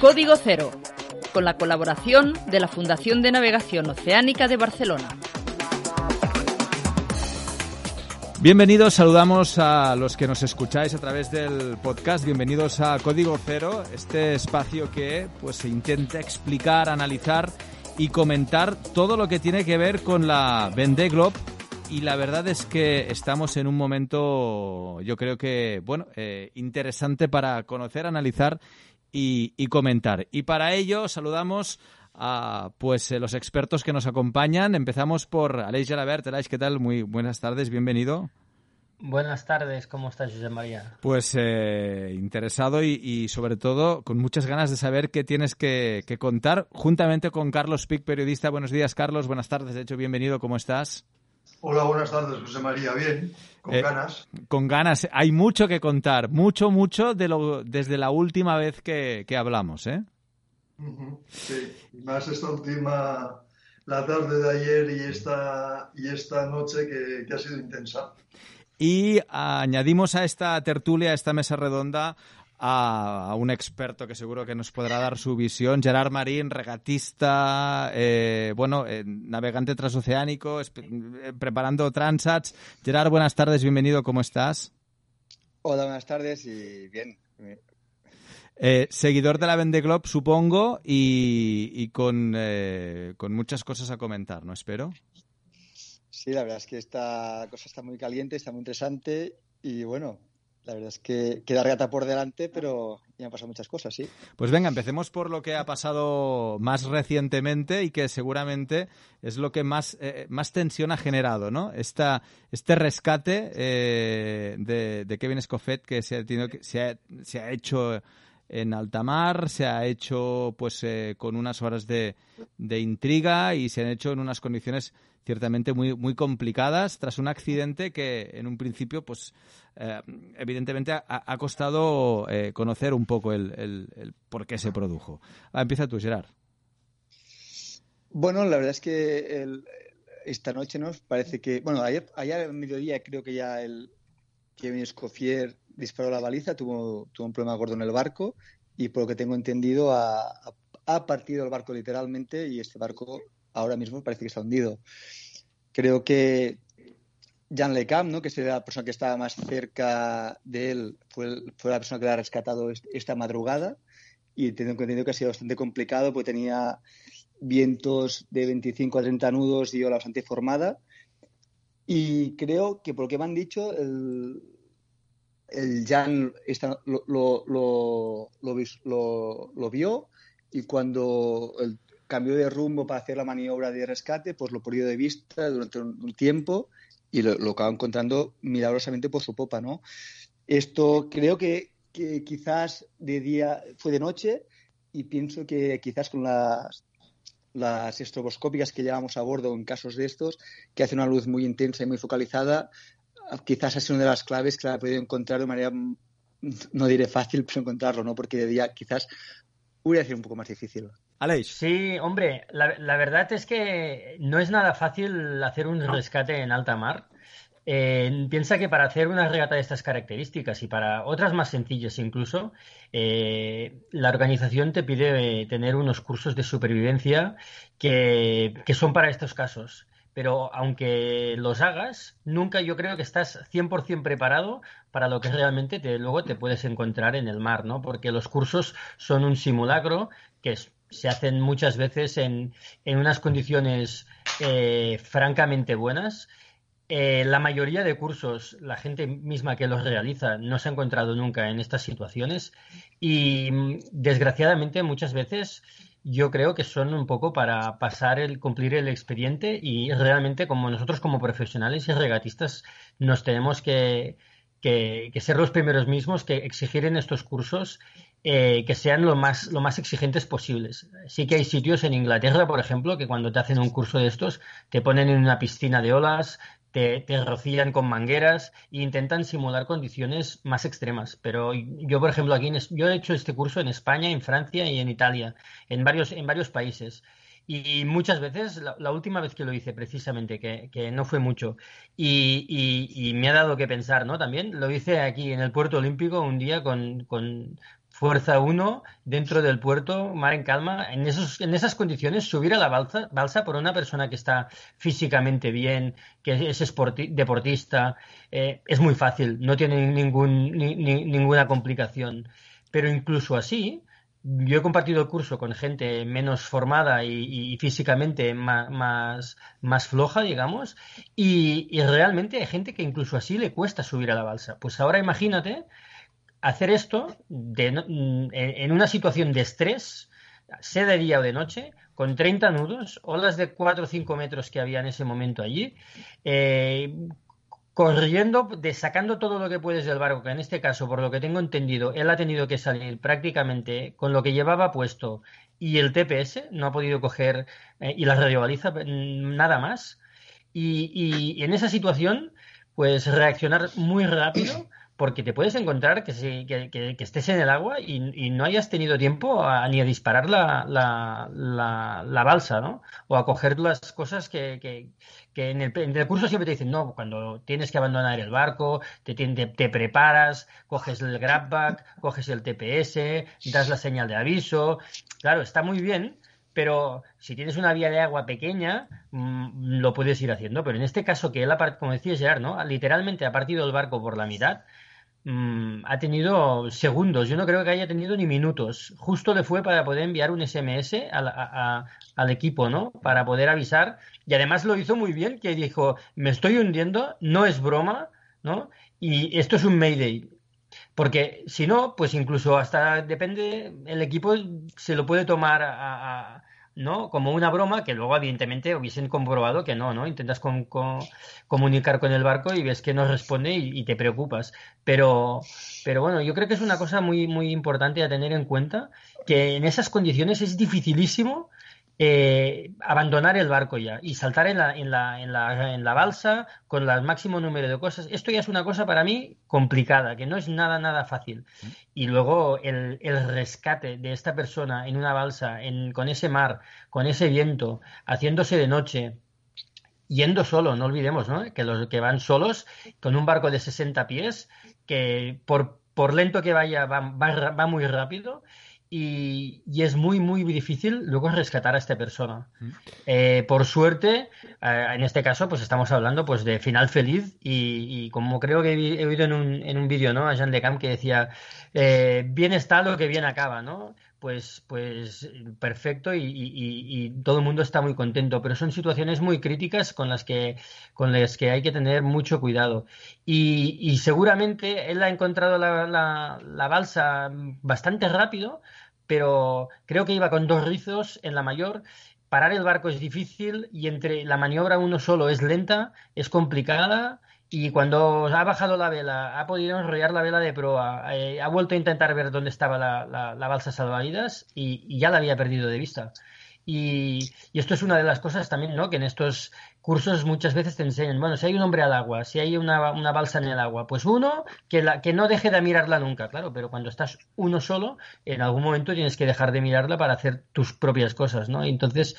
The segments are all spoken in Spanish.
Código Cero, con la colaboración de la Fundación de Navegación Oceánica de Barcelona. Bienvenidos, saludamos a los que nos escucháis a través del podcast. Bienvenidos a Código Cero, este espacio que pues se intenta explicar, analizar y comentar todo lo que tiene que ver con la Vendée Globe. Y la verdad es que estamos en un momento, yo creo que, bueno, eh, interesante para conocer, analizar y, comentar. Y para ello saludamos a pues eh, los expertos que nos acompañan. Empezamos por Aleix Gelabert. Aleix, ¿qué tal? Muy buenas tardes, bienvenido. Buenas tardes, ¿cómo estás, José María? Pues eh, interesado y, y, sobre todo con muchas ganas de saber qué tienes que, que, contar, juntamente con Carlos Pic, periodista. Buenos días, Carlos. Buenas tardes, de hecho, bienvenido. ¿Cómo estás? Hola, buenas tardes, José María. Bien, con eh, ganas. Con ganas. Hay mucho que contar, mucho, mucho de lo, desde la última vez que, que hablamos, ¿eh? Uh -huh. Sí, más esta última, la tarde de ayer y esta, y esta noche que, que ha sido intensa. Y añadimos a esta tertulia, a esta mesa redonda, a, un experto que seguro que nos podrá dar su visión, Gerard Marín, regatista, eh, bueno, eh, navegante transoceánico, eh, preparando transats. Gerard, buenas tardes, bienvenido, ¿cómo estás? Hola, buenas tardes y bien. Seguidor de la Vende Globe, supongo, y, y con, eh, con muchas cosas a comentar, ¿no? Espero. Sí, la verdad es que esta cosa está muy caliente, está muy interesante y bueno, la verdad es que queda regata por delante, pero ya han pasado muchas cosas, sí. Pues venga, empecemos por lo que ha pasado más recientemente y que seguramente es lo que más, eh, más tensión ha generado, ¿no? Esta, este rescate eh, de, Kevin Escoffet que se ha, tenido, se ha hecho en alta mar, se ha hecho pues eh, con unas horas de, de, intriga y se han hecho en unas condiciones ciertamente muy, muy complicadas tras un accidente que en un principio pues eh, evidentemente ha, costado eh, conocer un poco el, el, el, por qué se produjo. Ah, empieza tú, Gerard. Bueno, la verdad es que el, esta noche nos parece que, bueno, ayer, ayer al mediodía creo que ya el Kevin Escoffier disparó la baliza, tuvo, tuvo un problema gordo en el barco y por lo que tengo entendido ha, ha partido el barco literalmente y este barco ahora mismo parece que está hundido. Creo que Jan Lecam, ¿no? que es la persona que estaba más cerca de él, fue, fue la persona que la ha rescatado esta madrugada y tengo entendido que ha sido bastante complicado porque tenía vientos de 25 a 30 nudos y ola bastante formada. Y creo que por lo que me han dicho, el, el Jan está, lo, lo, lo, lo, vio y cuando el, cambió de rumbo para hacer la maniobra de rescate, pues lo perdió de vista durante un, tiempo y lo, lo encontrando milagrosamente por su popa, ¿no? Esto creo que, quizás de día fue de noche y pienso que quizás con las las estroboscópicas que llevamos a bordo en casos de estos, que hace una luz muy intensa y muy focalizada, quizás ha sido una de las claves que he podido encontrar de manera, no diré fácil, pero encontrarlo, ¿no? Porque de día quizás hubiera sido un poco más difícil. Aleix. Sí, hombre, la, la, verdad es que no es nada fácil hacer un rescate en alta mar. Eh, piensa que para hacer una regata de estas características y para otras más sencillas incluso, eh, la organización te pide tener unos cursos de supervivencia que, que son para estos casos pero aunque los hagas, nunca yo creo que estás 100% preparado para lo que realmente te, luego te puedes encontrar en el mar, ¿no? Porque los cursos son un simulacro que es, se hacen muchas veces en, en unas condiciones eh, francamente buenas. Eh, la mayoría de cursos, la gente misma que los realiza no se ha encontrado nunca en estas situaciones y desgraciadamente muchas veces yo creo que son un poco para pasar el cumplir el expediente y realmente como nosotros como profesionales y regatistas nos tenemos que, que, que ser los primeros mismos que exigir en estos cursos eh, que sean lo más, lo más exigentes posibles. Sí que hay sitios en Inglaterra, por ejemplo, que cuando te hacen un curso de estos te ponen en una piscina de olas, te, te, rocían con mangueras e intentan simular condiciones más extremas. Pero yo, por ejemplo, aquí en, yo he hecho este curso en España, en Francia y en Italia, en varios, en varios países. Y muchas veces, la, última vez que lo hice precisamente, que, no fue mucho, y, me ha dado que pensar, ¿no? También lo hice aquí en el Puerto Olímpico un día con, Fuerza 1 dentro del puerto, mar en calma, en, esos, en esas condiciones, subir a la balsa, por una persona que está físicamente bien, que es deportista, eh, es muy fácil, no tiene ningún, ninguna complicación. Pero incluso así, yo he compartido el curso con gente menos formada y, físicamente más, floja, digamos, y, realmente hay gente que incluso así le cuesta subir a la balsa. Pues ahora imagínate hacer esto en una situación de estrés, sea de día o de noche, con 30 nudos, olas de 4 o 5 metros que había en ese momento allí, eh, corriendo, sacando todo lo que puedes del barco, que en este caso, por lo que tengo entendido, él ha tenido que salir prácticamente con lo que llevaba puesto y el TPS, no ha podido coger, eh, y la radiobaliza, mm, nada más. Y en esa situación, pues reaccionar muy rápido porque te puedes encontrar que, que, estés en el agua y, no hayas tenido tiempo ni a disparar la, la, balsa, ¿no? O a coger las cosas que, en, el, curso siempre te dicen, no, cuando tienes que abandonar el barco, te, te, preparas, coges el grabback, coges el TPS, das la señal de aviso. Claro, está muy bien, pero si tienes una vía de agua pequeña, mm, lo puedes ir haciendo. Pero en este caso que él, como decía Gerard, ¿no? literalmente ha partido el barco por la mitad, Mm, ha tenido segundos, yo no creo que haya tenido ni minutos. Justo le fue para poder enviar un SMS al, equipo, ¿no? Para poder avisar. Y además lo hizo muy bien, que dijo, me estoy hundiendo, no es broma, ¿no? Y esto es un Mayday. Porque si no, pues incluso hasta depende, el equipo se lo puede tomar a ¿no? Como una broma que luego, evidentemente, hubiesen comprobado que no, ¿no? Intentas comunicar con el barco y ves que no responde y, te preocupas. Pero, pero bueno, yo creo que es una cosa muy, muy importante a tener en cuenta, que en esas condiciones es dificilísimo eh, abandonar el barco ya y saltar en la, en, la, en, la, en la balsa con el máximo número de cosas. Esto ya es una cosa para mí complicada, que no es nada, nada fácil. Y luego el, el rescate de esta persona en una balsa, en, con ese mar, con ese viento, haciéndose de noche, yendo solo, no olvidemos, ¿no? Que los que van solos con un barco de 60 pies, que por, por lento que vaya va, va, va muy rápido y, es muy, muy difícil luego rescatar a esta persona. Mm. Eh, por suerte, eh, en este caso, pues estamos hablando pues de final feliz y, como creo que he, oído en un, en un vídeo ¿no? a Jean de Camp que decía, eh, bien está lo que bien acaba, ¿no? Pues, pues perfecto y, todo el mundo está muy contento, pero son situaciones muy críticas con las que, con las que hay que tener mucho cuidado. Y, seguramente él ha encontrado la, la balsa bastante rápido, pero creo que iba con dos rizos en la mayor. Parar el barco es difícil y entre la maniobra uno solo es lenta, es complicada y cuando ha bajado la vela, ha podido enrollar la vela de proa, eh, ha vuelto a intentar ver dónde estaba la, la, balsa salvavidas y, ya la había perdido de vista. Y, esto es una de las cosas también, ¿no? Que en estos cursos muchas veces te enseñan, bueno, si hay un hombre al agua, si hay una, balsa en el agua, pues uno, que, la, que no deje de mirarla nunca, claro, pero cuando estás uno solo, en algún momento tienes que dejar de mirarla para hacer tus propias cosas, ¿no? entonces,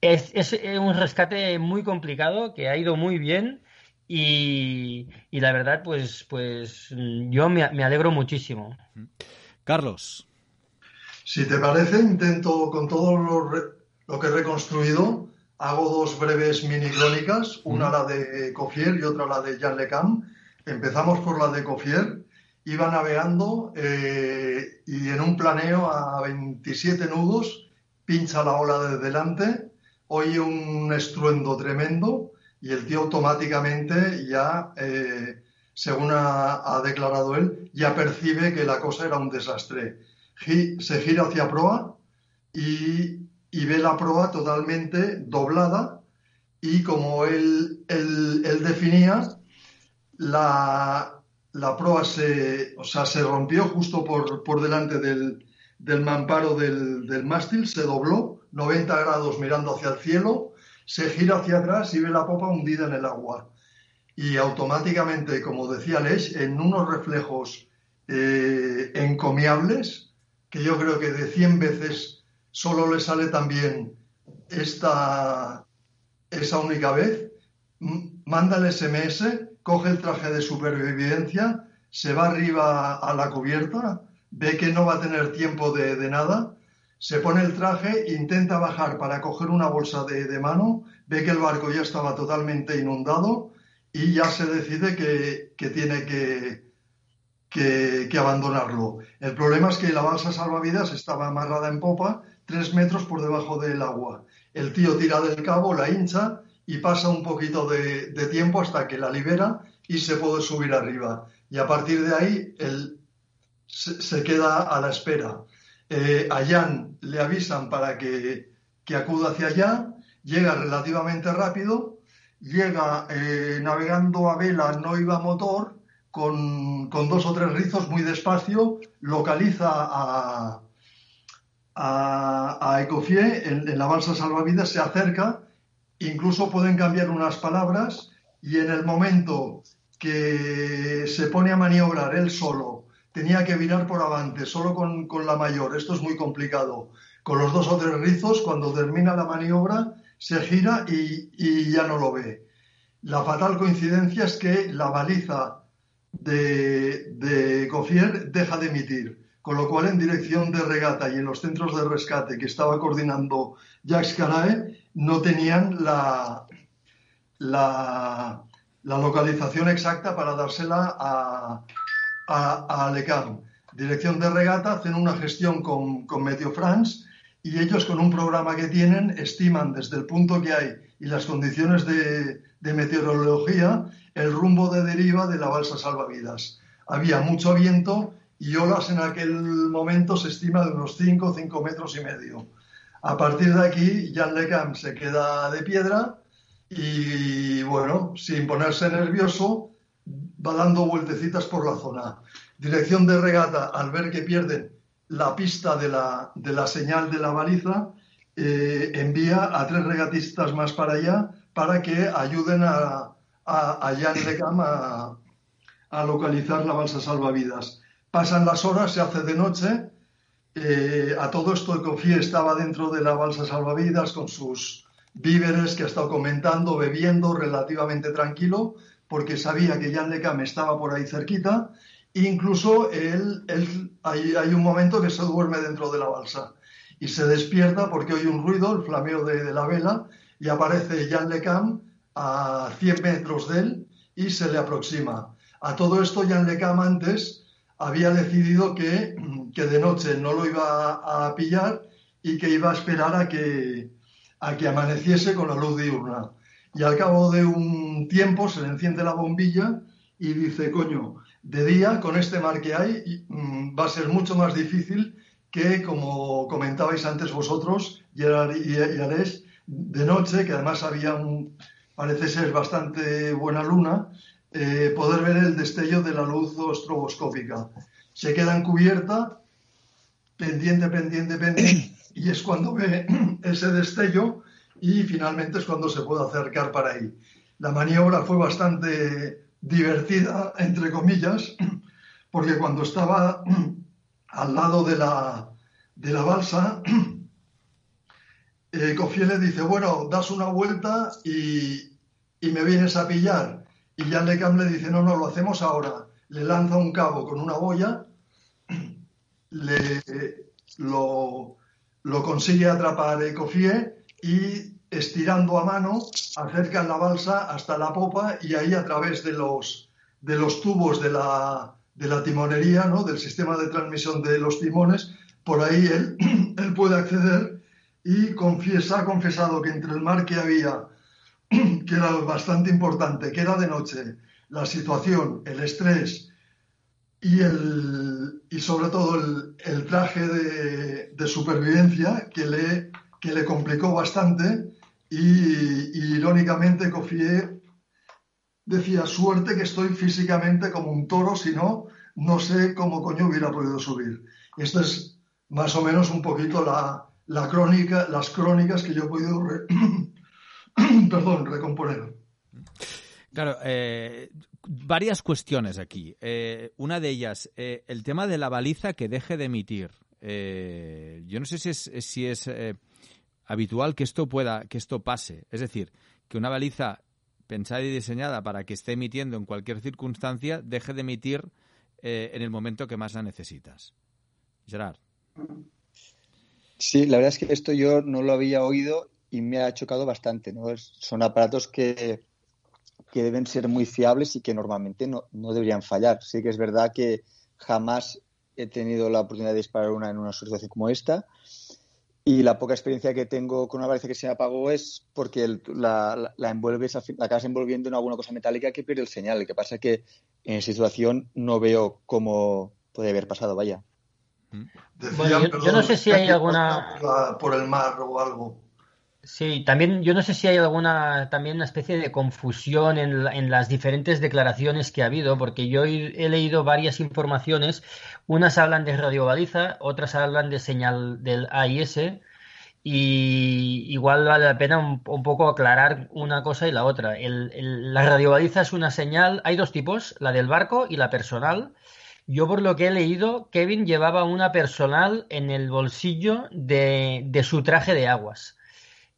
es, es un rescate muy complicado que ha ido muy bien y, y la verdad, pues, pues yo me, me alegro muchísimo. Carlos. Si te parece, intento con todo lo, que he reconstruido, hago dos breves mini crónicas, una la de Cofier y otra la de Jean Lecam. Empezamos por la de Cofier. Iba navegando eh, y en un planeo a 27 nudos pincha la ola de delante, oye un estruendo tremendo y el tío automáticamente ya, eh, según ha, declarado él, ya percibe que la cosa era un desastre se gira hacia proa y, ve la proa totalmente doblada y como él, él, definía, la, la, proa se, o sea, se rompió justo por, por delante del, del mamparo del, del, mástil, se dobló 90 grados mirando hacia el cielo, se gira hacia atrás y ve la popa hundida en el agua. Y automáticamente, como decía Lesh, en unos reflejos eh, encomiables, que yo creo que de 100 veces solo le sale también esta, esa única vez, manda el SMS, coge el traje de supervivencia, se va arriba a la cubierta, ve que no va a tener tiempo de, nada, se pone el traje, intenta bajar para coger una bolsa de, mano, ve que el barco ya estaba totalmente inundado y ya se decide que, tiene que, que, abandonarlo. El problema es que la balsa salvavidas estaba amarrada en popa, tres metros por debajo del agua. El tío tira del cabo, la hincha y pasa un poquito de, tiempo hasta que la libera y se puede subir arriba. Y a partir de ahí él se, queda a la espera. Eh, a Jan le avisan para que, acuda hacia allá, llega relativamente rápido, llega eh, navegando a vela, no iba motor, con, dos o tres rizos muy despacio, localiza a, a, en, en, la balsa salvavidas, se acerca incluso pueden cambiar unas palabras y en el momento que se pone a maniobrar él solo, tenía que virar por avante, solo con, la mayor, esto es muy complicado. Con los dos o tres rizos, cuando termina la maniobra, se gira y, ya no lo ve. La fatal coincidencia es que la baliza de, de Cofier deja de emitir, con lo cual en dirección de regata y en los centros de rescate que estaba coordinando Jacques Carae, no tenían la, la, localización exacta para dársela a, a, Alecam. Dirección de regata hacen una gestión con, con Meteo France y ellos con un programa que tienen estiman desde el punto que hay y las condiciones de, de meteorología el rumbo de deriva de la balsa salvavidas. Había mucho viento y olas en aquel momento se estima de unos 5, 5 metros y medio. A partir de aquí, Jan Lecam se queda de piedra y, bueno, sin ponerse nervioso, va dando vueltecitas por la zona. Dirección de regata, al ver que pierden la pista de la, de la señal de la baliza, eh, envía a tres regatistas más para allá para que ayuden a, a, a Jan Lecam a, a localizar la balsa salvavidas. Pasan las horas, se hace de noche eh, a todo esto, Cofie estaba dentro de la balsa salvavidas con sus víveres que ha estado comentando, bebiendo relativamente tranquilo, porque sabía que Jan Lecam estaba por ahí cerquita. Incluso él, hay, un momento que se duerme dentro de la balsa y se despierta porque oye un ruido, el flameo de, la vela, y aparece Jan Lecam a 100 metros de él y se le aproxima. A todo esto, Jan Lecam antes había decidido que, de noche no lo iba a pillar y que iba a esperar a que, a que amaneciese con la luz diurna. Y al cabo de un tiempo se le enciende la bombilla y dice, coño, de día con este mar que hay mm, va a ser mucho más difícil que, como comentabais antes vosotros, y Ares, de noche, que además había parece ser bastante buena luna, eh, poder ver el destello de la luz estroboscópica. Se queda en cubierta, pendiente, pendiente, pendiente, y es cuando ve ese destello y finalmente es cuando se puede acercar para ahí. La maniobra fue bastante divertida, entre comillas, porque cuando estaba al lado de la, de la balsa, eh, le dice, bueno, das una vuelta y, y me vienes a pillar. Y Jan Lecam le dice, no, no, lo hacemos ahora. Le lanza un cabo con una boya, le, lo, consigue atrapar Ecofie y estirando a mano acercan la balsa hasta la popa y ahí a través de los, de los tubos de la, de la timonería, ¿no? del sistema de transmisión de los timones, por ahí él, él puede acceder y confiesa, ha confesado que entre el mar que había que era bastante importante, que era de noche, la situación, el estrés y, el, y sobre todo el, traje de, supervivencia que le, que le complicó bastante y, irónicamente Cofié decía, suerte que estoy físicamente como un toro, si no, no sé cómo coño hubiera podido subir. Esto es más o menos un poquito la, la crónica, las crónicas que yo he podido perdón, recomponer. Claro, eh, varias cuestiones aquí. Eh, una de ellas, eh, el tema de la baliza que deje de emitir. yo no sé si es, si es habitual que esto pueda, que esto pase. Es decir, que una baliza pensada y diseñada para que esté emitiendo en cualquier circunstancia deje de emitir eh, en el momento que más la necesitas. Gerard. Sí, la verdad es que esto yo no lo había oído y me ha chocado bastante. ¿no? son aparatos que, que deben ser muy fiables y que normalmente no, no deberían fallar. Sí que es verdad que jamás he tenido la oportunidad de disparar una en una situación como esta. Y la poca experiencia que tengo con una baliza que se me apagó es porque la, la, envuelves, la acabas envolviendo en alguna cosa metálica que pierde el señal. Lo que pasa es que en esa situación no veo cómo puede haber pasado, vaya. yo, no sé si hay alguna... Por el mar o algo. Sí, también yo no sé si hay alguna también una especie de confusión en, en las diferentes declaraciones que ha habido, porque yo he, leído varias informaciones, unas hablan de radiobaliza, otras hablan de señal del AIS, y igual vale la pena un, poco aclarar una cosa y la otra. El, la radiobaliza es una señal, hay dos tipos, la del barco y la personal. Yo por lo que he leído, Kevin llevaba una personal en el bolsillo de, de su traje de aguas.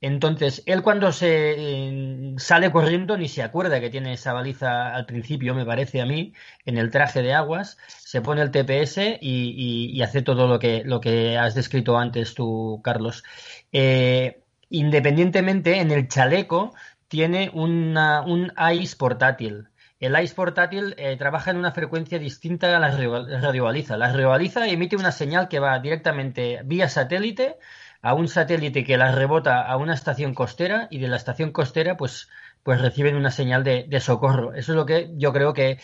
Entonces, él cuando se sale corriendo ni se acuerda que tiene esa baliza al principio, me parece a mí, en el traje de aguas, se pone el TPS y, hace todo lo que, lo que has descrito antes tú, Carlos. Eh, independientemente, en el chaleco tiene una, un ICE portátil. El ICE portátil eh, trabaja en una frecuencia distinta a la radiobaliza. La radiobaliza emite una señal que va directamente vía satélite a un satélite que las rebota a una estación costera y de la estación costera pues, pues reciben una señal de, socorro. Eso es lo que yo creo que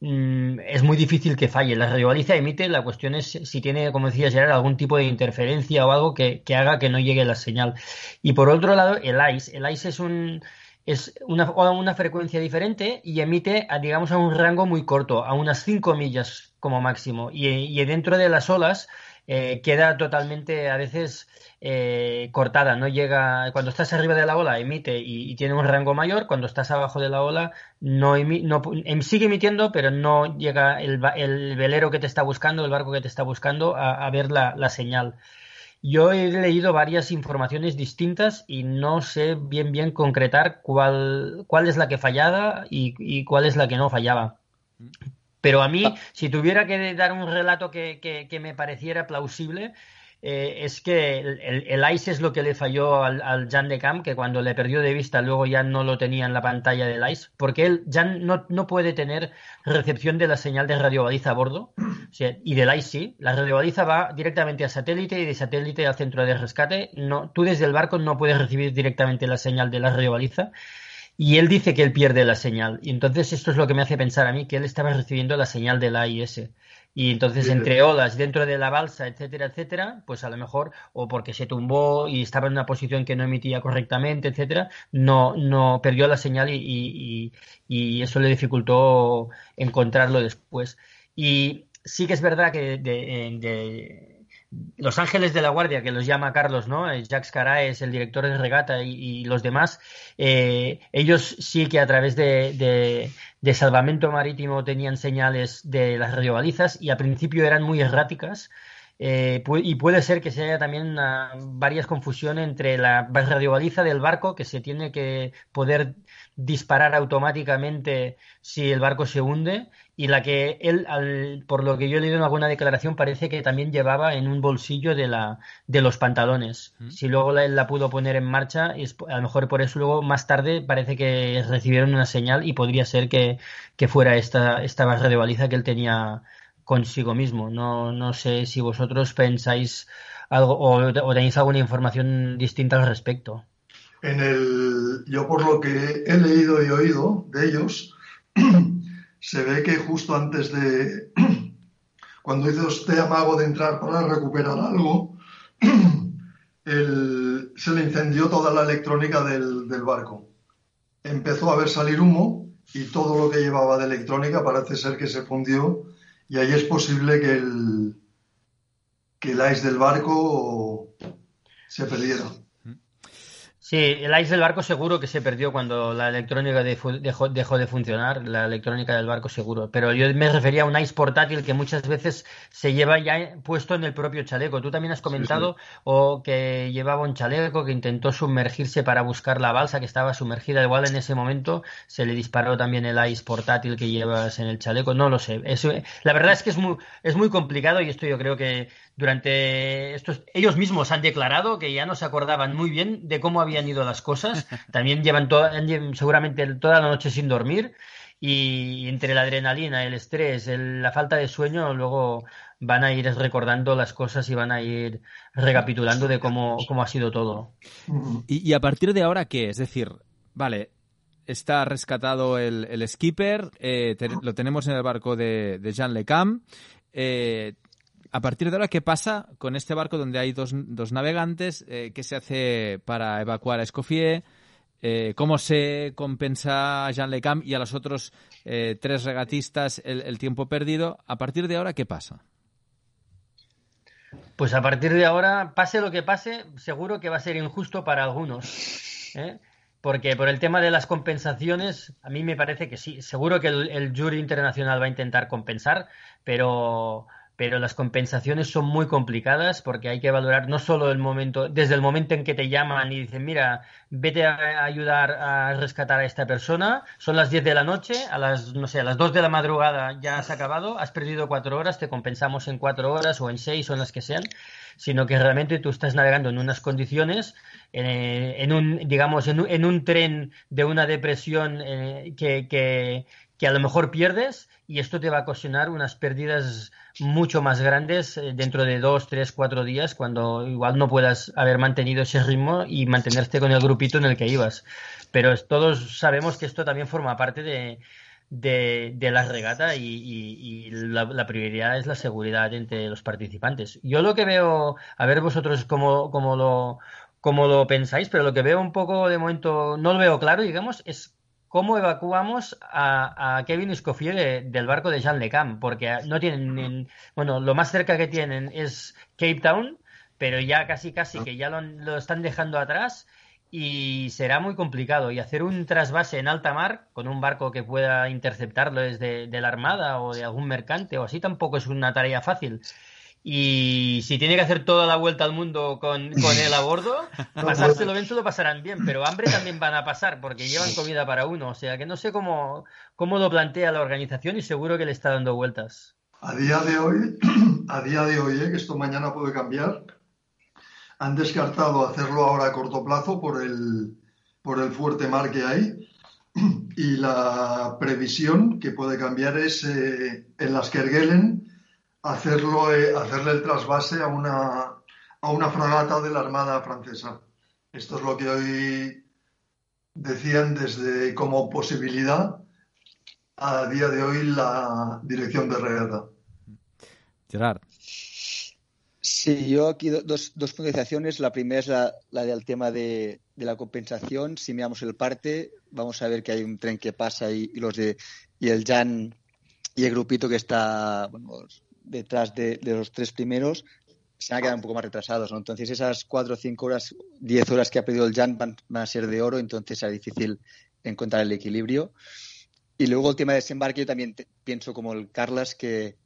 mm, es muy difícil que falle. La radiobaliza emite, la cuestión es si tiene, como decía Gerard, algún tipo de interferencia o algo que, haga que no llegue la señal. Y por otro lado, el ICE. El ICE es un es una, una frecuencia diferente y emite, a, digamos, a un rango muy corto, a unas 5 millas como máximo. Y dentro de las olas eh, queda totalmente a veces eh, cortada, no llega, cuando estás arriba de la ola emite y, tiene un rango mayor, cuando estás abajo de la ola no, em, sigue emitiendo, pero no llega el, velero que te está buscando, el barco que te está buscando a, ver la, señal. Yo he leído varias informaciones distintas y no sé bien bien concretar cuál, cuál es la que fallaba y cuál es la que no fallaba. Pero a mí, ah. si tuviera que dar un relato que, que me pareciera plausible, eh, es que el, el, ICE es lo que le falló al, al, Jan de Camp, que cuando le perdió de vista luego ya no lo tenía en la pantalla del ICE, porque él ya no, no puede tener recepción de la señal de radiobaliza a bordo, y del ICE sí, la radiobaliza va directamente a satélite y de satélite al centro de rescate, no, tú desde el barco no puedes recibir directamente la señal de la radiobaliza, y él dice que él pierde la señal, y entonces esto es lo que me hace pensar a mí que él estaba recibiendo la señal del AIS. Y entonces entre olas dentro de la balsa, etcétera, etcétera, pues a lo mejor, o porque se tumbó y estaba en una posición que no emitía correctamente, etcétera, no, no perdió la señal y, y, eso le dificultó encontrarlo después. Y sí que es verdad que de los Ángeles de la Guardia, que los llama Carlos, ¿no? Eh, Jacques es el director de regata y, los demás, eh, ellos sí que a través de, salvamento marítimo tenían señales de las radiobalizas y a principio eran muy erráticas. Eh, y puede ser que se haya también varias confusiones entre la radiobaliza del barco, que se tiene que poder disparar automáticamente si el barco se hunde, y la que él, por lo que yo he leído en alguna declaración, parece que también llevaba en un bolsillo de, la, de los pantalones. Mm. Si luego él la pudo poner en marcha, a lo mejor por eso luego más tarde parece que recibieron una señal y podría ser que, fuera esta, esta barra de baliza que él tenía consigo mismo. No, no sé si vosotros pensáis algo o, tenéis alguna información distinta al respecto. En el, yo por lo que he leído y oído de ellos, se ve que justo antes de, cuando hizo este amago de entrar para recuperar algo, se le incendió toda la electrónica del, barco. Empezó a ver salir humo y todo lo que llevaba de electrónica parece ser que se fundió y ahí es posible que el, que el ice del barco se perdiera. Sí, el ice del barco seguro que se perdió cuando la electrónica dejó, dejó, de funcionar, la electrónica del barco seguro. Pero yo me refería a un ice portátil que muchas veces se lleva ya puesto en el propio chaleco. Tú también has comentado o que llevaba un chaleco que intentó sumergirse para buscar la balsa que estaba sumergida. Igual en ese momento se le disparó también el ice portátil que llevas en el chaleco. No lo sé. la verdad es que es muy, es muy complicado y esto yo creo que durante estos ellos mismos han declarado que ya no se acordaban muy bien de cómo habían ido las cosas. También llevan seguramente toda la noche sin dormir y entre la adrenalina, el estrés, la falta de sueño, luego van a ir recordando las cosas y van a ir recapitulando de cómo, cómo ha sido todo. ¿Y, a partir de ahora qué? Es decir, vale, está rescatado el, skipper, eh, lo tenemos en el barco de, de Jean Le Cam. Eh, a partir de ahora, ¿qué pasa con este barco donde hay dos, dos navegantes? Eh, ¿Qué se hace para evacuar a Escoffier? Eh, ¿Cómo se compensa a Jean Lecam y a los otros eh, tres regatistas el, tiempo perdido? A partir de ahora, ¿qué pasa? Pues a partir de ahora, pase lo que pase, seguro que va a ser injusto para algunos. Porque por el tema de las compensaciones, a mí me parece que sí. Seguro que el, el jury internacional va a intentar compensar, pero pero las compensaciones son muy complicadas porque hay que valorar no solo el momento, desde el momento en que te llaman y dicen, mira, vete a ayudar a rescatar a esta persona, son las 10 de la noche, a las, no sé, a las 2 de la madrugada ya has acabado, has perdido 4 horas, te compensamos en 4 horas o en 6 o en las que sean, sino que realmente tú estás navegando en unas condiciones, en un, digamos, en un, en un, tren de una depresión eh, que, que, que a lo mejor pierdes y esto te va a ocasionar unas pérdidas mucho más grandes eh, dentro de dos, tres, cuatro días, cuando igual no puedas haber mantenido ese ritmo y mantenerte con el grupito en el que ibas. Pero todos sabemos que esto también forma parte de, de, la regata y, la, prioridad es la seguridad entre los participantes. Yo lo que veo, a ver vosotros cómo, cómo, lo, cómo lo pensáis, pero lo que veo un poco de momento, no lo veo claro, digamos, es cómo evacuamos a, Kevin Escoffier del barco de Jean Lecam, porque no tienen, bueno, lo más cerca que tienen es Cape Town, pero ya casi casi que ya lo, están dejando atrás y será muy complicado. Y hacer un trasvase en alta mar con un barco que pueda interceptarlo desde de la Armada o de algún mercante o así tampoco es una tarea fácil. Y si tiene que hacer toda la vuelta al mundo con, con él a bordo, pasárselo bien, lo pasarán bien, pero hambre también van a pasar porque llevan comida para uno. O sea que no sé cómo, cómo lo plantea la organización y seguro que le está dando vueltas. A día de hoy, a día de hoy, ¿eh? que esto mañana puede cambiar, han descartado hacerlo ahora a corto plazo por el, por el fuerte mar que hay. Y la previsión que puede cambiar es eh, en las Kerguelen hacerlo, eh, hacerle el trasvase a una, a una fragata de la Armada francesa. Esto es lo que hoy decían desde como posibilidad a día de hoy la dirección de regata. Gerard. Sí, yo aquí dos, dos puntualizaciones. La primera es la, la del tema de, de, la compensación. Si miramos el parte, vamos a ver que hay un tren que pasa y, y los de y el Jan y el grupito que está bueno, detrás de, los tres primeros se van a quedar un poco más retrasados, ¿no? Entonces esas cuatro, cinco horas, diez horas que ha perdido el Jan van, a ser de oro, entonces será difícil encontrar el equilibrio. Y luego el tema de desembarque, yo también pienso como el Carlas que,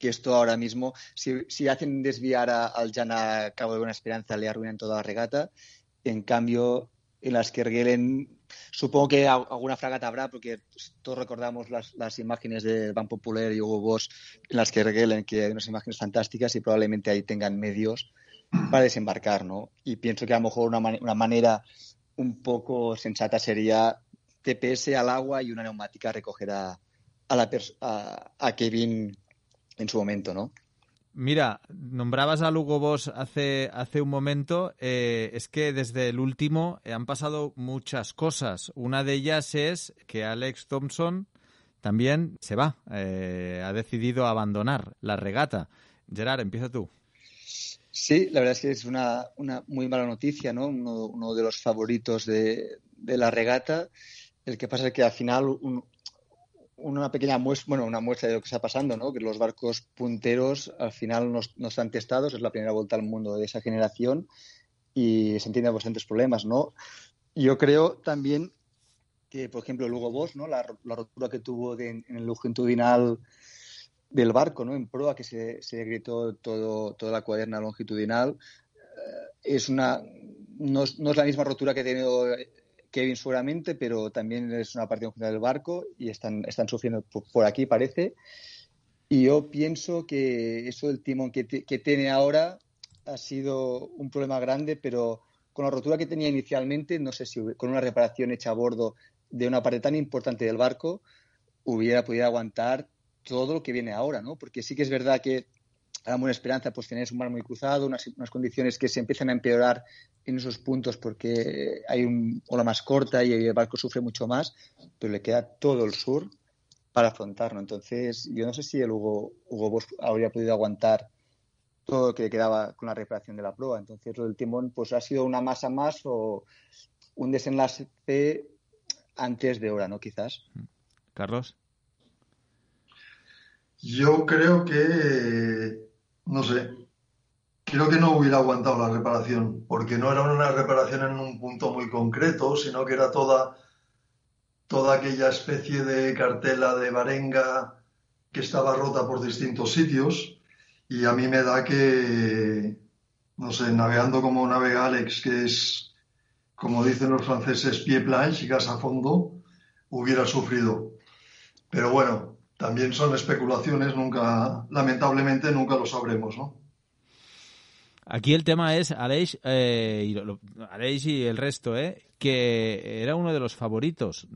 esto ahora mismo, si, hacen desviar al Jan a Cabo de Buena Esperanza, le arruinan toda la regata. En cambio, en las que Erguelen, supongo que alguna fragata habrá, porque todos recordamos las, imágenes de Van Popular y Hugo Boss en las que Erguelen, que hay unas imágenes fantásticas y probablemente ahí tengan medios para desembarcar, ¿no? Y pienso que a lo mejor una, manera un poco sensata sería TPS al agua y una neumática recoger a, a Kevin en su momento, ¿no? Mira, nombrabas a Lugo Boss hace, hace un momento. Eh, es que desde el último eh, han pasado muchas cosas. Una de ellas es que Alex Thompson también se va. Eh, ha decidido abandonar la regata. Gerard, empieza tú. Sí, la verdad es que es una, una muy mala noticia, ¿no? Uno, de los favoritos de, de, la regata. El que pasa es que al final un, una pequeña muestra, bueno, una muestra de lo que está pasando, ¿no? Que los barcos punteros al final no, están testados, es la primera vuelta al mundo de esa generación y se entienden bastantes problemas, ¿no? Yo creo también que, por ejemplo, Lugo Boss, ¿no? La, rotura que tuvo en el longitudinal del barco, ¿no? En proa, que se, se todo, toda la cuaderna longitudinal, eh, es una no, es la misma rotura que ha tenido Kevin seguramente, pero también es una parte del barco y están, están sufriendo por, aquí, parece. Y yo pienso que eso del timón que, que tiene ahora ha sido un problema grande, pero con la rotura que tenía inicialmente, no sé si con una reparación hecha a bordo de una parte tan importante del barco, hubiera podido aguantar todo lo que viene ahora, ¿no? Porque sí que es verdad que a buena esperanza pues tener un mar muy cruzado, unas, unas, condiciones que se empiezan a empeorar en esos puntos porque hay un ola más corta y el barco sufre mucho más, pero le queda todo el sur para afrontarlo. Entonces, yo no sé si el Hugo, Hugo Bosch habría podido aguantar todo lo que quedaba con la reparación de la prueba. Entonces, lo del timón pues ha sido una masa más o un desenlace antes de hora, ¿no? Quizás. Carlos. Yo creo que, no sé, creo que no hubiera aguantado la reparación, porque no era una reparación en un punto muy concreto, sino que era toda, toda aquella especie de cartela de barenga que estaba rota por distintos sitios y a mí me da que, no sé, navegando como navega Alex, que es, como dicen los franceses, pie planche, gas a fondo, hubiera sufrido. Pero bueno, también son especulaciones, nunca, lamentablemente nunca lo sabremos, ¿no? Aquí el tema es Aleix, eh, y, el resto, ¿eh? que era uno de los favoritos.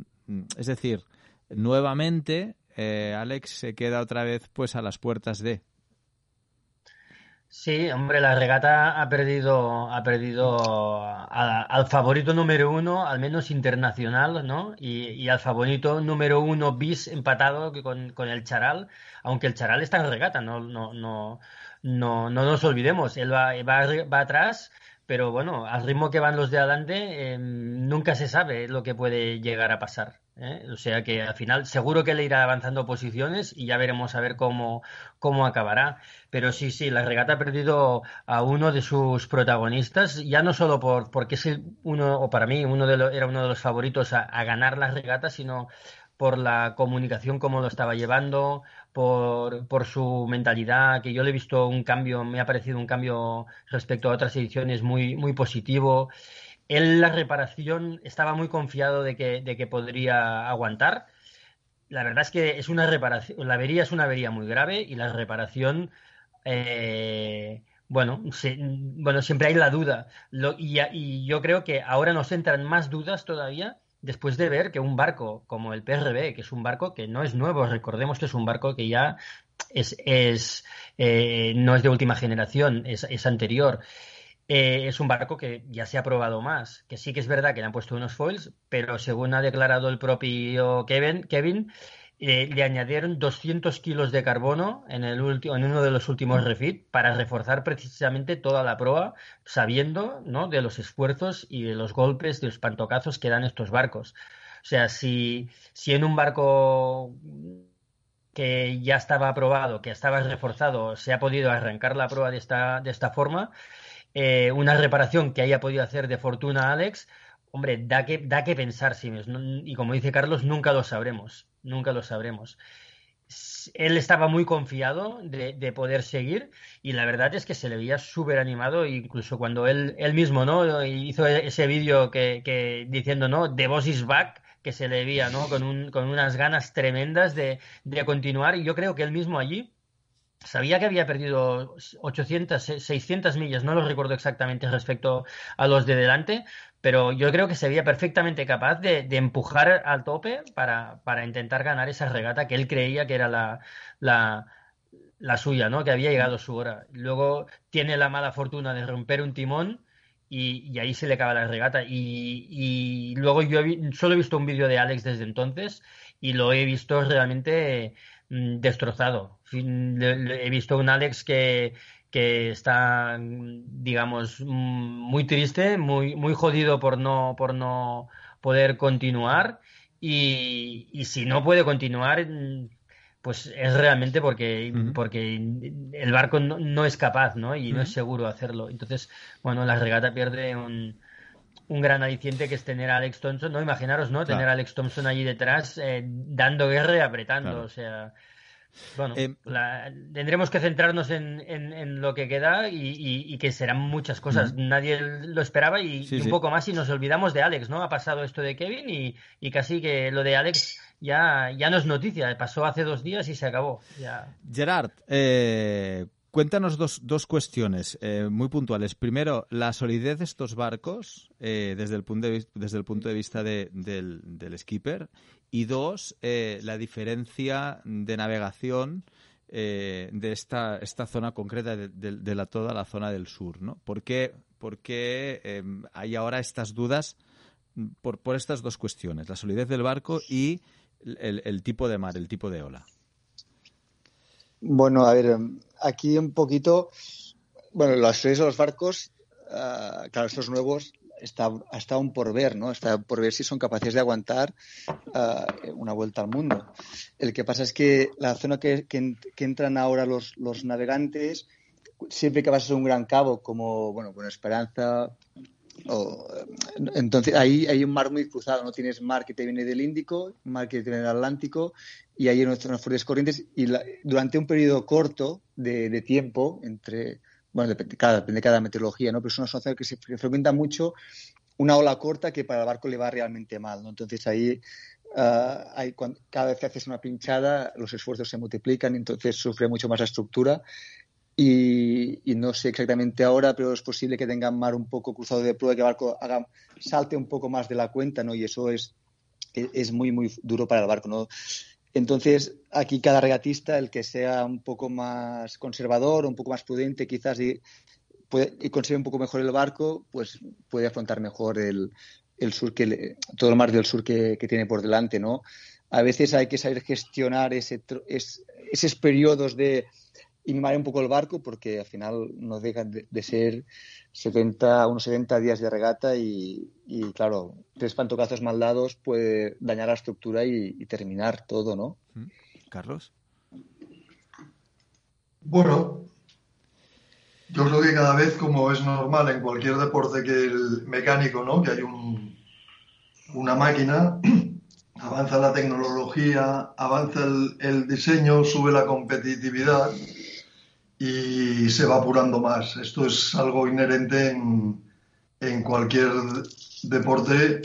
Es decir, nuevamente eh, Alex se queda otra vez pues a las puertas de. Sí, hombre, la regata ha perdido, ha perdido al favorito número uno, al menos internacional, ¿no? Y, al favorito número uno bis empatado con, con, el Charal, aunque el Charal está en regata, no, no, no, no, no nos olvidemos, él va, va, va atrás, pero bueno, al ritmo que van los de adelante, em, nunca se sabe lo que puede llegar a pasar. ¿Eh? O sea que al final seguro que le irá avanzando posiciones y ya veremos a ver cómo, cómo acabará. Pero sí, sí, la regata ha perdido a uno de sus protagonistas, ya no solo por, porque es uno, o para mí, uno de era uno de los favoritos a, ganar las regatas, sino por la comunicación, cómo lo estaba llevando, por, por, su mentalidad, que yo le he visto un cambio, me ha parecido un cambio respecto a otras ediciones muy, muy positivo él la reparación estaba muy confiado de que, podría aguantar. La verdad es que es una reparación, la avería es una avería muy grave y la reparación, eh, bueno, bueno, siempre hay la duda. y, yo creo que ahora nos entran más dudas todavía después de ver que un barco como el PRB, que es un barco que no es nuevo, recordemos que es un barco que ya es, eh, no es de última generación, es anterior. Eh, es un barco que ya se ha probado más, que sí que es verdad que le han puesto unos foils, pero según ha declarado el propio Kevin, Kevin eh, le añadieron 200 kilos de carbono en, el en uno de los últimos refit para reforzar precisamente toda la proa, sabiendo ¿no? de los esfuerzos y de los golpes, de los pantocazos que dan estos barcos. O sea, si, si en un barco que ya estaba aprobado, que estaba reforzado, se ha podido arrancar la proa de esta, de esta forma, eh, una reparación que haya podido hacer de fortuna Alex, hombre, da que, da que pensar, sí, y como dice Carlos, nunca lo sabremos, nunca lo sabremos. Él estaba muy confiado de, poder seguir y la verdad es que se le veía súper animado, incluso cuando él, él mismo ¿no? hizo ese vídeo que, diciendo, ¿no? The boss is back, que se le veía ¿no? con, un, con unas ganas tremendas de, de continuar y yo creo que él mismo allí Sabía que había perdido 800, 600 millas, no lo recuerdo exactamente respecto a los de delante, pero yo creo que se veía perfectamente capaz de, empujar al tope para, intentar ganar esa regata que él creía que era la, la, suya, ¿no? que había llegado su hora. Luego tiene la mala fortuna de romper un timón y, ahí se le acaba la regata. Y, y luego yo solo he visto un vídeo de Alex desde entonces y lo he visto realmente destrozado. He visto un Alex que, que está, digamos, mm, muy triste, muy, muy jodido por no, por no poder continuar. Y, y si no puede continuar, mm, pues es realmente porque, porque el barco no, es capaz, ¿no? Y no es seguro hacerlo. Entonces, bueno, la regata pierde un, un gran aliciente que es tener a Alex Thompson, ¿no? Imaginaros, ¿no? Tener a Alex Thompson allí detrás, eh, dando guerra y apretando, o sea... Bueno, eh, tendremos que centrarnos en, lo que queda y, que serán muchas cosas. Nadie lo esperaba y, un poco más y nos olvidamos de Alex, ¿no? Ha pasado esto de Kevin y, casi que lo de Alex ya, ya no es noticia. Pasó hace dos días y se acabó. Ya. Gerard, eh, Cuéntanos dos, dos cuestiones eh, muy puntuales. Primero, la solidez de estos barcos eh, desde, el punto de, desde el punto de vista del, del, skipper. Y dos, eh, la diferencia de navegación de esta, esta zona concreta de, de, la, toda la zona del sur. ¿no? ¿Por qué, em, hay ahora estas dudas por, por estas dos cuestiones? La solidez del barco y el, el tipo de mar, el tipo de ola. Bueno, a ver, aquí un poquito, bueno, los de los barcos, uh, claro, estos nuevos, está, hasta aún por ver, ¿no? Está por ver si son capaces de aguantar uh, una vuelta al mundo. El que pasa es que la zona que, que, entran ahora los, los, navegantes, siempre que vas a un gran cabo, como, bueno, con Esperanza, entonces ahí hay un mar muy cruzado, no tienes mar que te viene del Índico, mar que te viene del Atlántico y hay unas fuertes corrientes y durante un periodo corto de, tiempo entre bueno depende cada, depende de cada meteorología, ¿no? Pero es una zona que se frecuenta mucho una ola corta que para el barco le va realmente mal, ¿no? Entonces ahí ah, hay, cada vez que haces una pinchada los esfuerzos se multiplican, entonces sufre mucho más la estructura y, no sé exactamente ahora, pero es posible que tenga mar un poco cruzado de prueba, que el barco haga, salte un poco más de la cuenta, ¿no? Y eso es, es muy, muy duro para el barco, ¿no? Entonces, aquí cada regatista, el que sea un poco más conservador, un poco más prudente, quizás, y, puede, y consigue un poco mejor el barco, pues puede afrontar mejor el, el sur que todo el mar del sur que, tiene por delante, ¿no? A veces hay que saber gestionar ese, esos periodos de y mimar un poco el barco porque al final no dejan de, ser 70, unos 70 días de regata y, claro, tres pantocazos mal dados puede dañar la estructura y, terminar todo, ¿no? Mm. Carlos. Bueno, yo creo que cada vez, como es normal en cualquier deporte que el mecánico, ¿no? Que hay un, una máquina, avanza la tecnología, avanza el, el diseño, sube la competitividad y se va apurando más. Esto es algo inherente en, cualquier deporte,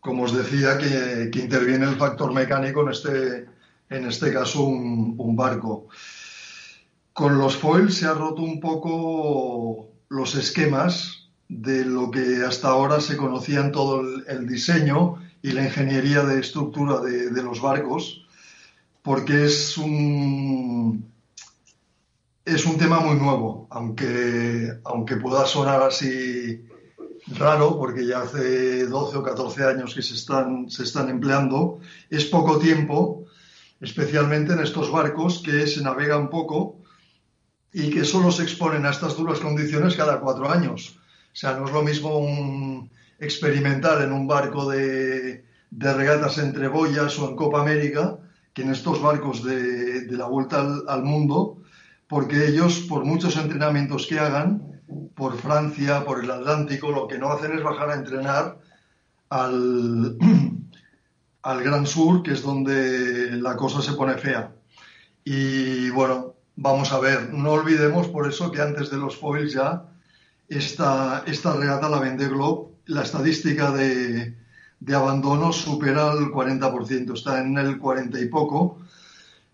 como os decía, que, interviene el factor mecánico, en este, en este caso un, barco. Con los foils se ha roto un poco los esquemas de lo que hasta ahora se conocía en todo el, diseño y la ingeniería de estructura de los barcos, porque es un, es un tema muy nuevo, aunque, aunque pueda sonar así raro, porque ya hace 12 o 14 años que se están, se están empleando, es poco tiempo, especialmente en estos barcos que se navegan poco y que solo se exponen a estas duras condiciones cada cuatro años. O sea, no es lo mismo un experimental en un barco de, regatas entre boyas o en Copa América que en estos barcos de, la vuelta al mundo, porque ellos, por muchos entrenamientos que hagan, por Francia, por el Atlántico, lo que no hacen es bajar a entrenar al, al Gran Sur, que es donde la cosa se pone fea. Y bueno, vamos a ver, no olvidemos por eso que antes de los foils ya esta, esta regata, la Vende Globe, la estadística de, de abandono supera el 40%, está en el 40 y poco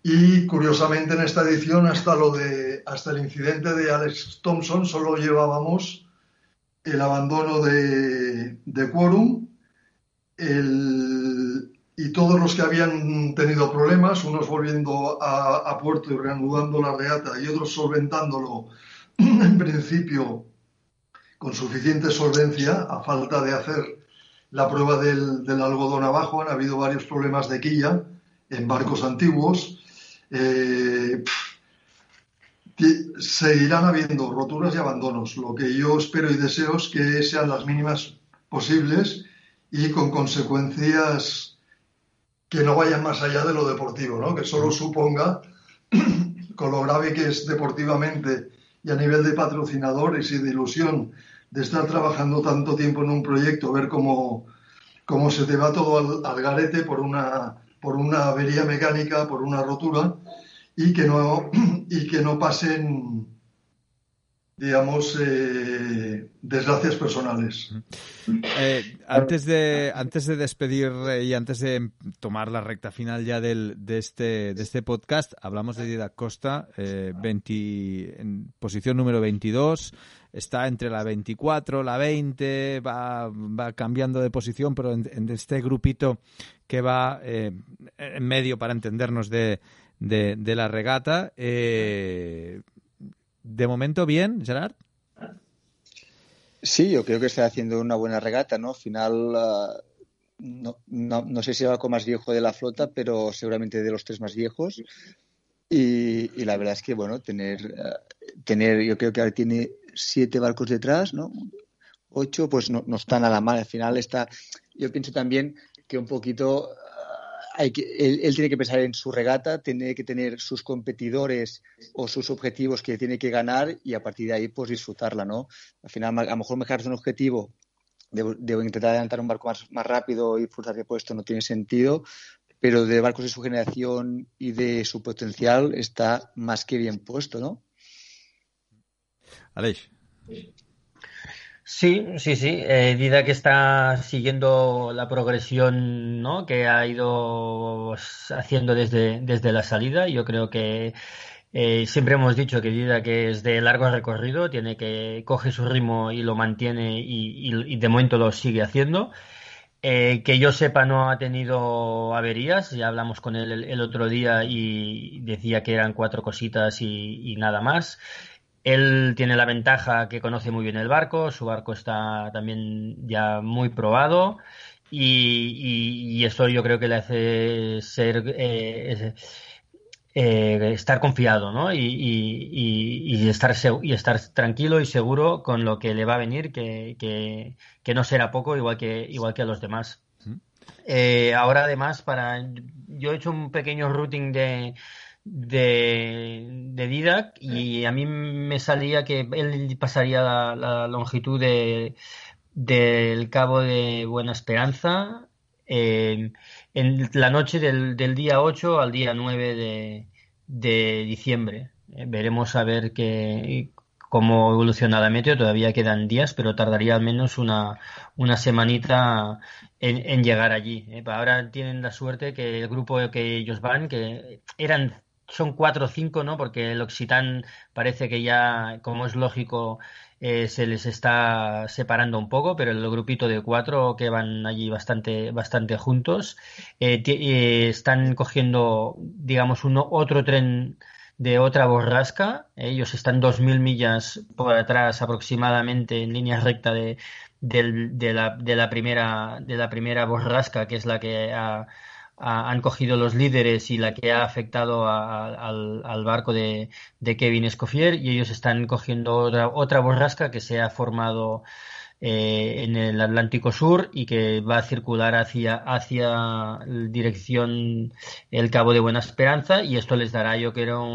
y curiosamente en esta edición hasta lo de hasta el incidente de Alex Thompson solo llevábamos el abandono de, de quórum y todos los que habían tenido problemas, unos volviendo a, a, puerto y reanudando la reata y otros solventándolo en principio con suficiente solvencia, a falta de hacer la prueba del, del algodón abajo, han habido varios problemas de quilla en barcos antiguos eh, seguirán habiendo roturas y abandonos. Lo que yo espero y deseo es que sean las mínimas posibles y con consecuencias que no vayan más allá de lo deportivo, ¿no? que solo suponga, con lo grave que es deportivamente y a nivel de patrocinadores y de ilusión, de estar trabajando tanto tiempo en un proyecto, ver cómo, cómo se te va todo al, garete por una, por una avería mecánica, por una rotura, y que no, y que no pasen digamos, eh, desgracias personales. Eh, antes, de, antes de despedir eh, y antes de tomar la recta final ya del, de, este, de este podcast, hablamos de Didac Costa, en posición número 22, está entre la 24, la 20, va, va cambiando de posición, pero en, este grupito que va en medio para entendernos de, de, la regata. Eh, de momento bien, Gerard. Sí, yo creo que está haciendo una buena regata, ¿no? Al final, ah, no, no, sé si es el más viejo de la flota, pero seguramente de los tres más viejos. Y, la verdad es que, bueno, tener, ah, tener, yo creo que ahora tiene siete barcos detrás, ¿no? Ocho, pues no, no está nada mal. Al final está, yo pienso también que un poquito él, tiene que pensar en su regata, tiene que tener sus competidores o sus objetivos que tiene que ganar y a partir de ahí pues disfrutarla, ¿no? Al final a lo mejor dejarse un objetivo de, intentar adelantar un barco más, rápido y forzarse por esto no tiene sentido, pero de barcos de su generación y de su potencial está más que bien puesto, ¿no? Aleix. Sí, sí, sí. Eh, Dida que está siguiendo la progresión ¿no? que ha ido haciendo desde, desde la salida. Yo creo que eh, siempre hemos dicho que Dida que es de largo recorrido, tiene que coge su ritmo y lo mantiene y, de momento lo sigue haciendo. Eh, que yo sepa no ha tenido averías, ya hablamos con él el, otro día y decía que eran cuatro cositas y nada más. Él tiene la ventaja que conoce muy bien el barco, su barco está también ya muy probado y, eso yo creo que le hace ser eh, eh, estar confiado ¿no? y, estar, y estar tranquilo y seguro con lo que le va a venir, que, no será poco igual que, igual que a los demás. Eh, ahora además, para yo he hecho un pequeño routing de, de, de Didac y a mí me salía que él pasaría la, longitud de, del Cabo de Buena Esperanza en la noche del, del, día 8 al día 9 de, de diciembre. Eh, veremos a ver qué, cómo evoluciona la meteo. Todavía quedan días, pero tardaría al menos una, una semanita en, en llegar allí. Eh, ahora tienen la suerte que el grupo que ellos van, que eran son cuatro o cinco, ¿no? Porque el Occitán parece que ya, como es lógico, eh, se les está separando un poco, pero el grupito de cuatro que van allí bastante, bastante juntos, eh, eh, están cogiendo, digamos, uno, otro tren de otra borrasca. Ellos están dos mil millas por atrás aproximadamente en línea recta de, de, la, de, la, primera, de la primera borrasca, que es la que ha han cogido los líderes y la que ha afectado al, barco de, Kevin Escoffier y ellos están cogiendo otra, otra borrasca que se ha formado eh, en el Atlántico Sur y que va a circular hacia, hacia dirección el Cabo de Buena Esperanza y esto les dará yo creo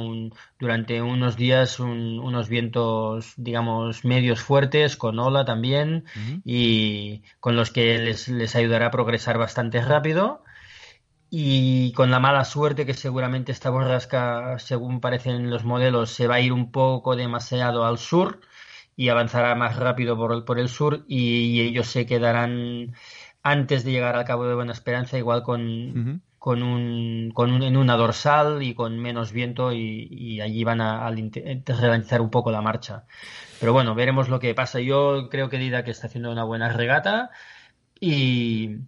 durante unos días unos vientos digamos medios fuertes con ola también y con los que les, les ayudará a progresar bastante rápido y con la mala suerte que seguramente esta borrasca, según parecen los modelos, se va a ir un poco demasiado al sur y avanzará más rápido por el, por el sur y, ellos se quedarán antes de llegar al Cabo de Buena Esperanza igual con, con, un, con un, en una dorsal y con menos viento y, allí van a, a relanzar un poco la marcha. Pero bueno, veremos lo que pasa. Yo creo que Dida que está haciendo una buena regata y,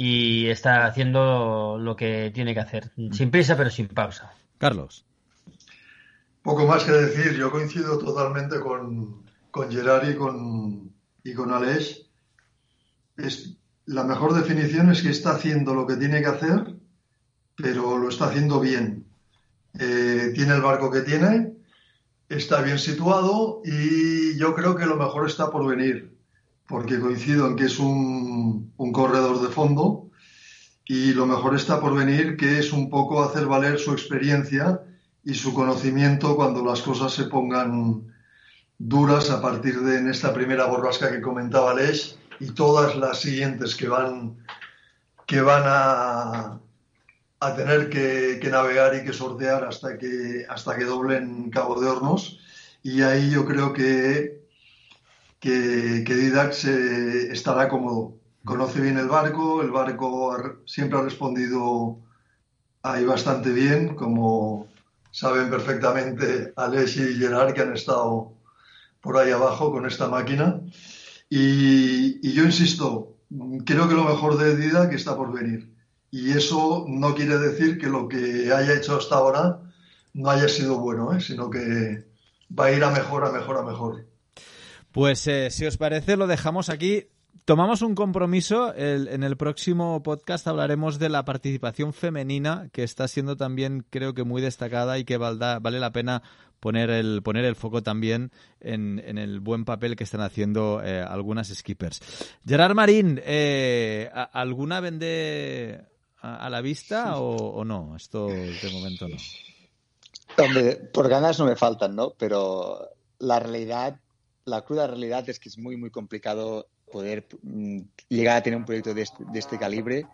y está haciendo lo que tiene que hacer, mm. sin prisa pero sin pausa. Carlos. Poco más que decir, yo coincido totalmente con, con Gerard y con, y con Aleix. Es, la mejor definición es que está haciendo lo que tiene que hacer, pero lo está haciendo bien. Eh, tiene el barco que tiene, está bien situado y yo creo que lo mejor está por venir porque coincido en que es un, corredor de fondo y lo mejor está por venir, que es un poco hacer valer su experiencia y su conocimiento cuando las cosas se pongan duras a partir de en esta primera borrasca que comentaba Lesh y todas las siguientes que van, que van a, a tener que, navegar y que sortear hasta que, hasta que doblen Cabo de Hornos. Y ahí yo creo que, que, que Didac estará cómodo. Conoce bien el barco, el barco siempre ha respondido ahí bastante bien, como saben perfectamente Alex y Gerard que han estado por ahí abajo con esta máquina. Y, yo insisto, creo que lo mejor de Dida que está por venir. Y eso no quiere decir que lo que haya hecho hasta ahora no haya sido bueno, ¿eh? sino que va a ir a mejor, a mejor, a mejor. Pues eh, si os parece, lo dejamos aquí. Tomamos un compromiso. en el próximo podcast hablaremos de la participación femenina, que está siendo también, creo que, muy destacada y que vale la pena poner el, poner el foco también en, el buen papel que están haciendo eh, algunas skippers. Gerard Marín, eh, ¿alguna vende a, la vista o, no? Esto de momento no. Hombre, por ganas no me faltan, ¿no? Pero la realidad, la cruda realidad es que es muy, muy complicado poder mm, llegar a tener un proyecto de este, de este calibre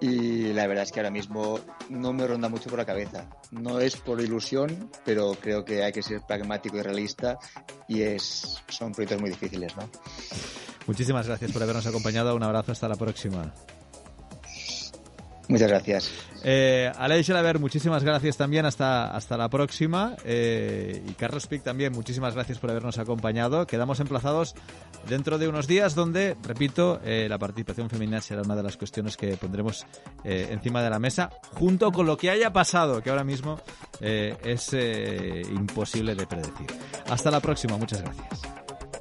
y la verdad es que ahora mismo no me ronda mucho por la cabeza. No es por ilusión, pero creo que hay que ser pragmático y realista y es, son proyectos muy difíciles, ¿no? Muchísimas gracias por habernos acompañado. Un abrazo, hasta la próxima. Muchas gracias. Eh, Aleix ver muchísimas gracias también. Hasta, hasta la próxima. Eh, y Carlos Pic también, muchísimas gracias por habernos acompañado. Quedamos emplazados dentro de unos días donde, repito, eh, la participación femenina será una de las cuestiones que pondremos eh, encima de la mesa, junto con lo que haya pasado, que ahora mismo es imposible de predecir. Hasta la próxima. Muchas gracias.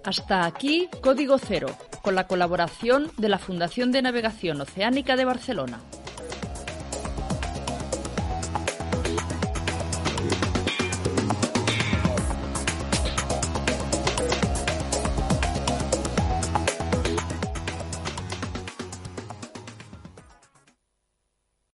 Hasta aquí Código Cero, con la colaboración de la Fundación de Navegación Oceánica de Barcelona.